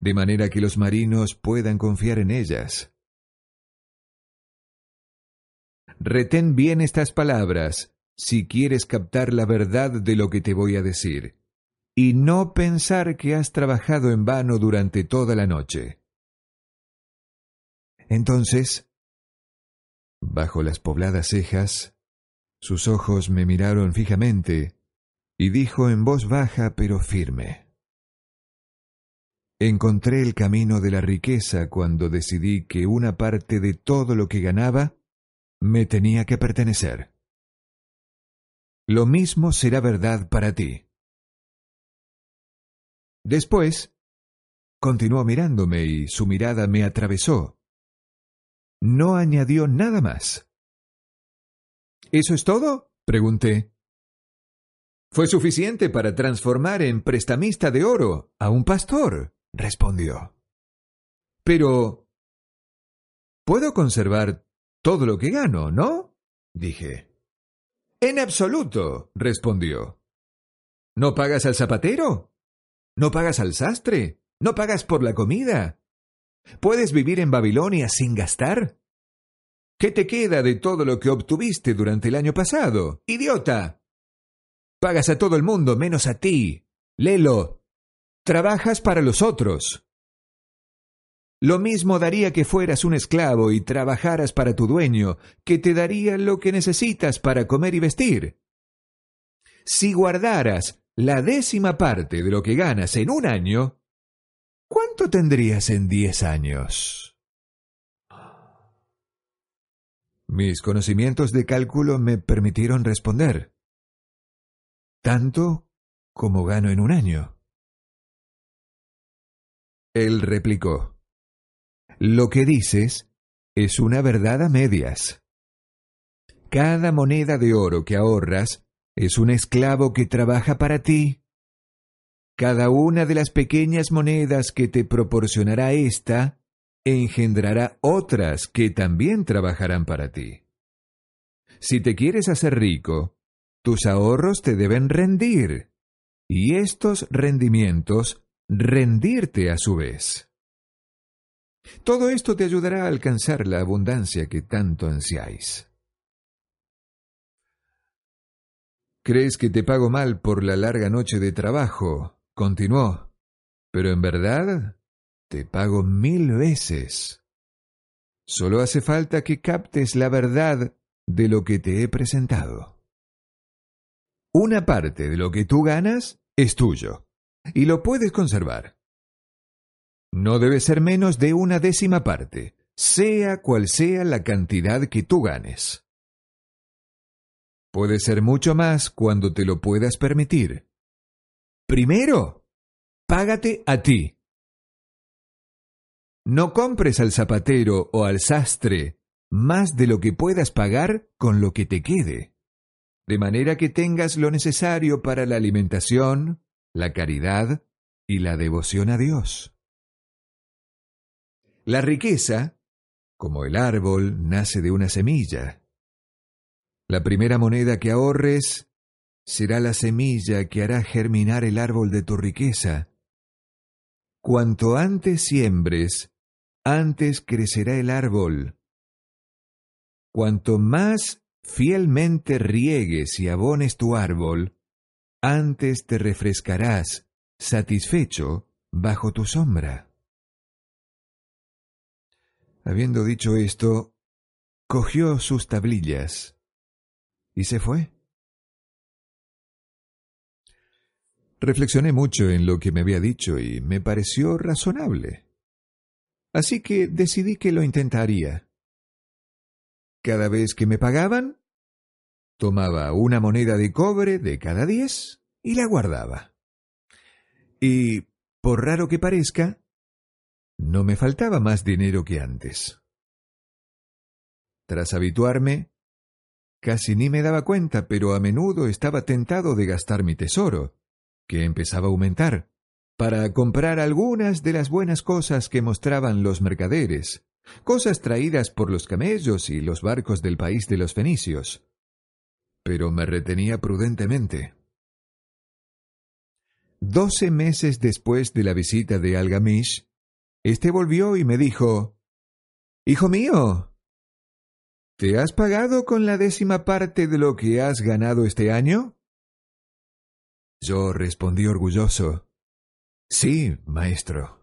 de manera que los marinos puedan confiar en ellas. Retén bien estas palabras si quieres captar la verdad de lo que te voy a decir, y no pensar que has trabajado en vano durante toda la noche. Entonces, bajo las pobladas cejas, sus ojos me miraron fijamente y dijo en voz baja pero firme. Encontré el camino de la riqueza cuando decidí que una parte de todo lo que ganaba me tenía que pertenecer. Lo mismo será verdad para ti. Después, continuó mirándome y su mirada me atravesó. No añadió nada más. ¿Eso es todo? pregunté. Fue suficiente para transformar en prestamista de oro a un pastor, respondió. Pero... Puedo conservar todo lo que gano, ¿no? dije. En absoluto, respondió. ¿No pagas al zapatero? ¿No pagas al sastre? ¿No pagas por la comida? ¿Puedes vivir en Babilonia sin gastar? ¿Qué te queda de todo lo que obtuviste durante el año pasado? ¡Idiota! Pagas a todo el mundo menos a ti. Lelo. Trabajas para los otros. Lo mismo daría que fueras un esclavo y trabajaras para tu dueño, que te daría lo que necesitas para comer y vestir. Si guardaras la décima parte de lo que ganas en un año, ¿cuánto tendrías en diez años? Mis conocimientos de cálculo me permitieron responder. Tanto como gano en un año. Él replicó. Lo que dices es una verdad a medias. Cada moneda de oro que ahorras es un esclavo que trabaja para ti. Cada una de las pequeñas monedas que te proporcionará ésta engendrará otras que también trabajarán para ti. Si te quieres hacer rico, tus ahorros te deben rendir, y estos rendimientos rendirte a su vez. Todo esto te ayudará a alcanzar la abundancia que tanto ansiáis. ¿Crees que te pago mal por la larga noche de trabajo? continuó. Pero en verdad te pago mil veces. Solo hace falta que captes la verdad de lo que te he presentado. Una parte de lo que tú ganas es tuyo, y lo puedes conservar. No debe ser menos de una décima parte, sea cual sea la cantidad que tú ganes. Puede ser mucho más cuando te lo puedas permitir. Primero, págate a ti. No compres al zapatero o al sastre más de lo que puedas pagar con lo que te quede, de manera que tengas lo necesario para la alimentación, la caridad y la devoción a Dios. La riqueza, como el árbol, nace de una semilla. La primera moneda que ahorres será la semilla que hará germinar el árbol de tu riqueza. Cuanto antes siembres, antes crecerá el árbol. Cuanto más fielmente riegues y abones tu árbol, antes te refrescarás, satisfecho, bajo tu sombra. Habiendo dicho esto, cogió sus tablillas y se fue. Reflexioné mucho en lo que me había dicho y me pareció razonable. Así que decidí que lo intentaría. Cada vez que me pagaban, tomaba una moneda de cobre de cada diez y la guardaba. Y, por raro que parezca, no me faltaba más dinero que antes. Tras habituarme, casi ni me daba cuenta, pero a menudo estaba tentado de gastar mi tesoro, que empezaba a aumentar, para comprar algunas de las buenas cosas que mostraban los mercaderes, cosas traídas por los camellos y los barcos del país de los fenicios. Pero me retenía prudentemente. Doce meses después de la visita de Algamish, Este volvió y me dijo, Hijo mío, ¿te has pagado con la décima parte de lo que has ganado este año? Yo respondí orgulloso, Sí, maestro.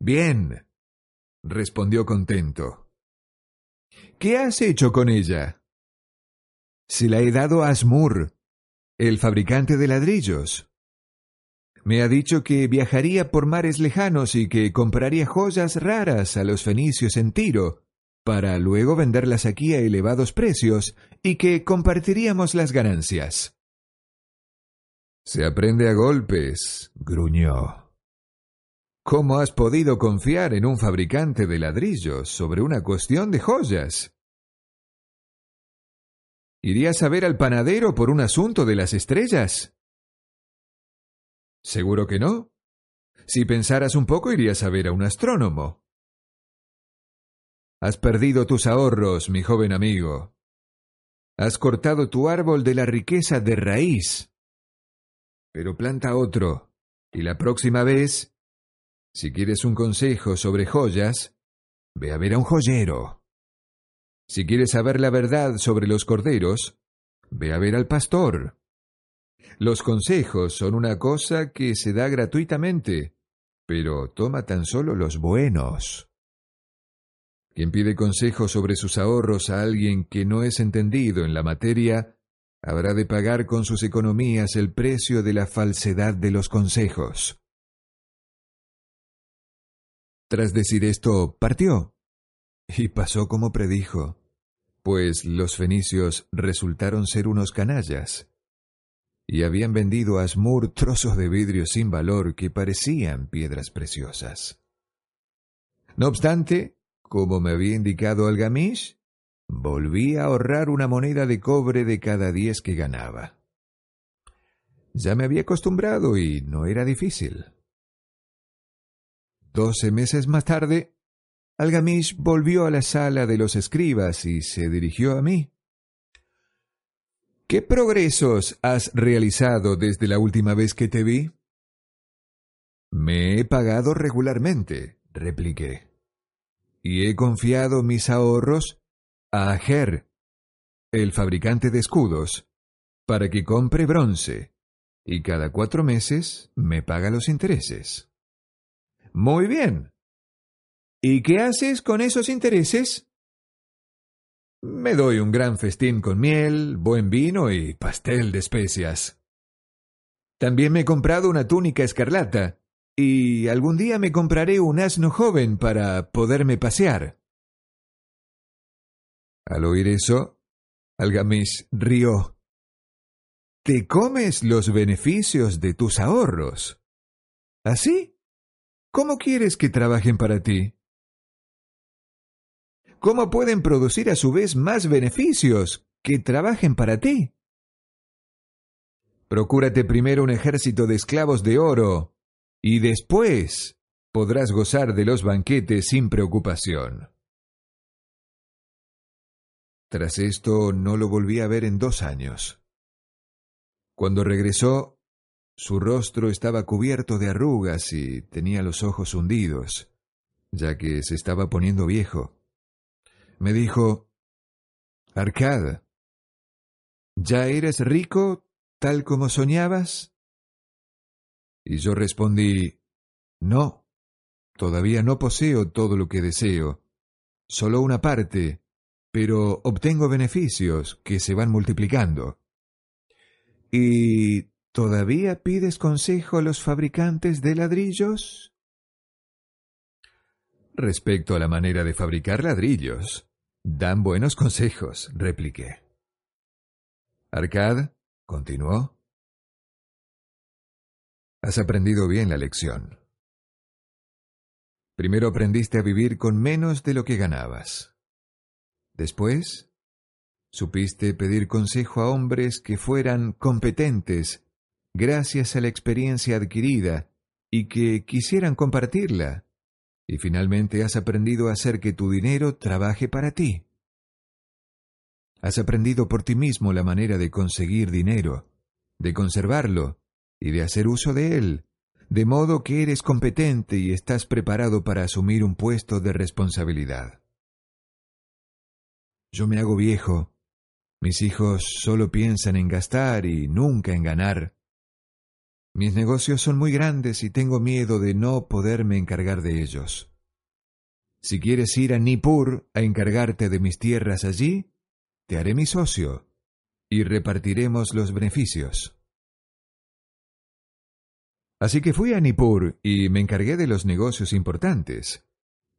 Bien, respondió contento. ¿Qué has hecho con ella? Se la he dado a Asmur, el fabricante de ladrillos. Me ha dicho que viajaría por mares lejanos y que compraría joyas raras a los fenicios en Tiro, para luego venderlas aquí a elevados precios y que compartiríamos las ganancias. Se aprende a golpes, gruñó. ¿Cómo has podido confiar en un fabricante de ladrillos sobre una cuestión de joyas? ¿Irías a ver al panadero por un asunto de las estrellas? Seguro que no. Si pensaras un poco irías a ver a un astrónomo. Has perdido tus ahorros, mi joven amigo. Has cortado tu árbol de la riqueza de raíz. Pero planta otro, y la próxima vez, si quieres un consejo sobre joyas, ve a ver a un joyero. Si quieres saber la verdad sobre los corderos, ve a ver al pastor. Los consejos son una cosa que se da gratuitamente, pero toma tan solo los buenos. Quien pide consejos sobre sus ahorros a alguien que no es entendido en la materia, habrá de pagar con sus economías el precio de la falsedad de los consejos. Tras decir esto, partió. Y pasó como predijo, pues los fenicios resultaron ser unos canallas y habían vendido a Asmur trozos de vidrio sin valor que parecían piedras preciosas. No obstante, como me había indicado Algamish, volví a ahorrar una moneda de cobre de cada diez que ganaba. Ya me había acostumbrado y no era difícil. Doce meses más tarde, Algamish volvió a la sala de los escribas y se dirigió a mí. ¿Qué progresos has realizado desde la última vez que te vi? Me he pagado regularmente, repliqué, y he confiado mis ahorros a Ager, el fabricante de escudos, para que compre bronce, y cada cuatro meses me paga los intereses. Muy bien. ¿Y qué haces con esos intereses? Me doy un gran festín con miel, buen vino y pastel de especias. También me he comprado una túnica escarlata, y algún día me compraré un asno joven para poderme pasear. Al oír eso, Algamis rió. Te comes los beneficios de tus ahorros. ¿Así? ¿Cómo quieres que trabajen para ti? ¿Cómo pueden producir a su vez más beneficios que trabajen para ti? Procúrate primero un ejército de esclavos de oro, y después podrás gozar de los banquetes sin preocupación. Tras esto no lo volví a ver en dos años. Cuando regresó, su rostro estaba cubierto de arrugas y tenía los ojos hundidos, ya que se estaba poniendo viejo me dijo, Arcad, ¿ya eres rico tal como soñabas? Y yo respondí, No, todavía no poseo todo lo que deseo, solo una parte, pero obtengo beneficios que se van multiplicando. ¿Y todavía pides consejo a los fabricantes de ladrillos? Respecto a la manera de fabricar ladrillos, Dan buenos consejos, repliqué. Arcad, continuó. Has aprendido bien la lección. Primero aprendiste a vivir con menos de lo que ganabas. Después, supiste pedir consejo a hombres que fueran competentes gracias a la experiencia adquirida y que quisieran compartirla y finalmente has aprendido a hacer que tu dinero trabaje para ti. Has aprendido por ti mismo la manera de conseguir dinero, de conservarlo y de hacer uso de él, de modo que eres competente y estás preparado para asumir un puesto de responsabilidad. Yo me hago viejo. Mis hijos solo piensan en gastar y nunca en ganar. Mis negocios son muy grandes y tengo miedo de no poderme encargar de ellos. Si quieres ir a Nippur a encargarte de mis tierras allí, te haré mi socio y repartiremos los beneficios. Así que fui a Nippur y me encargué de los negocios importantes.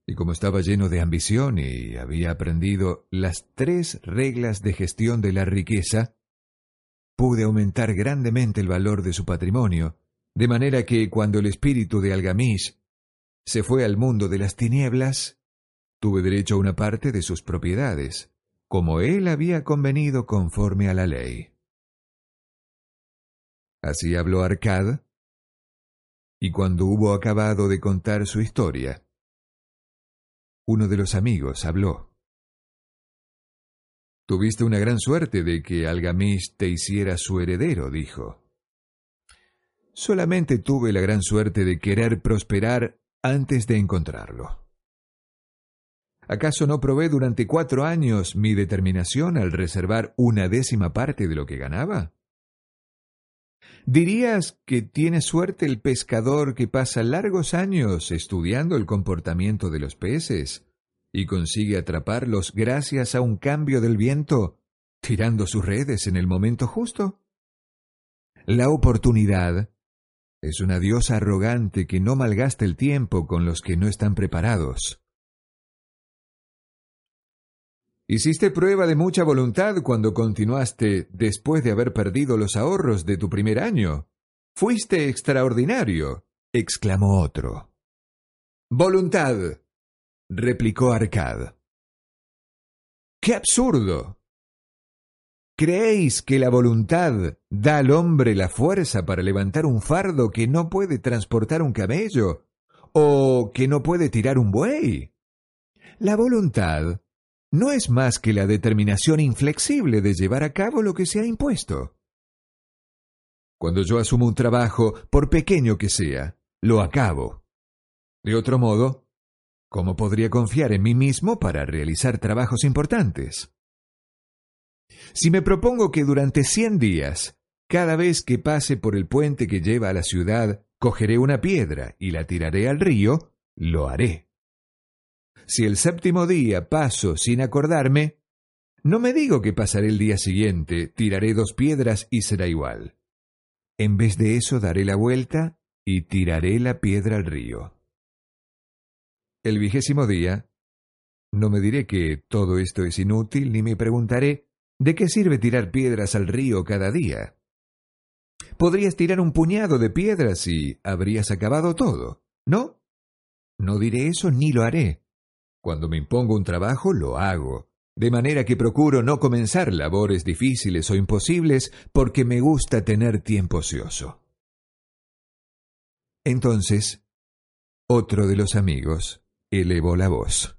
Y como estaba lleno de ambición y había aprendido las tres reglas de gestión de la riqueza, pude aumentar grandemente el valor de su patrimonio, de manera que cuando el espíritu de Algamish se fue al mundo de las tinieblas, tuve derecho a una parte de sus propiedades, como él había convenido conforme a la ley. Así habló Arcad, y cuando hubo acabado de contar su historia, uno de los amigos habló. Tuviste una gran suerte de que Algamish te hiciera su heredero, dijo. Solamente tuve la gran suerte de querer prosperar antes de encontrarlo. ¿Acaso no probé durante cuatro años mi determinación al reservar una décima parte de lo que ganaba? ¿Dirías que tiene suerte el pescador que pasa largos años estudiando el comportamiento de los peces y consigue atraparlos gracias a un cambio del viento, tirando sus redes en el momento justo? La oportunidad es una diosa arrogante que no malgasta el tiempo con los que no están preparados. Hiciste prueba de mucha voluntad cuando continuaste después de haber perdido los ahorros de tu primer año. Fuiste extraordinario, exclamó otro. Voluntad, replicó Arcad. ¡Qué absurdo! ¿Creéis que la voluntad da al hombre la fuerza para levantar un fardo que no puede transportar un camello o que no puede tirar un buey? La voluntad no es más que la determinación inflexible de llevar a cabo lo que se ha impuesto. Cuando yo asumo un trabajo, por pequeño que sea, lo acabo. De otro modo, ¿cómo podría confiar en mí mismo para realizar trabajos importantes? Si me propongo que durante cien días, cada vez que pase por el puente que lleva a la ciudad, cogeré una piedra y la tiraré al río, lo haré. Si el séptimo día paso sin acordarme, no me digo que pasaré el día siguiente, tiraré dos piedras y será igual. En vez de eso daré la vuelta y tiraré la piedra al río. El vigésimo día, no me diré que todo esto es inútil, ni me preguntaré ¿de qué sirve tirar piedras al río cada día? Podrías tirar un puñado de piedras y habrías acabado todo, ¿no? No diré eso ni lo haré. Cuando me impongo un trabajo, lo hago, de manera que procuro no comenzar labores difíciles o imposibles porque me gusta tener tiempo ocioso. Entonces, otro de los amigos elevó la voz.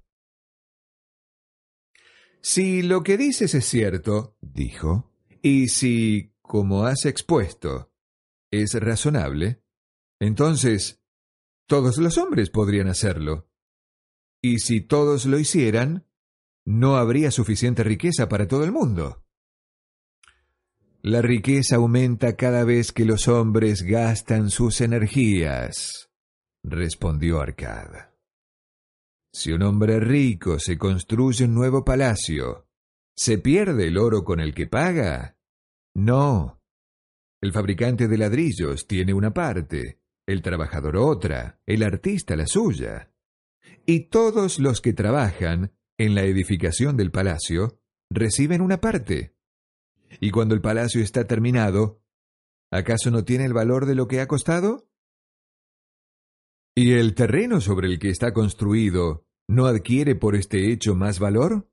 Si lo que dices es cierto, dijo, y si, como has expuesto, es razonable, entonces todos los hombres podrían hacerlo. Y si todos lo hicieran, no habría suficiente riqueza para todo el mundo. La riqueza aumenta cada vez que los hombres gastan sus energías, respondió Arcad. Si un hombre rico se construye un nuevo palacio, ¿se pierde el oro con el que paga? No. El fabricante de ladrillos tiene una parte, el trabajador otra, el artista la suya y todos los que trabajan en la edificación del palacio reciben una parte. Y cuando el palacio está terminado, ¿acaso no tiene el valor de lo que ha costado? ¿Y el terreno sobre el que está construido no adquiere por este hecho más valor?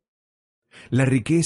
La riqueza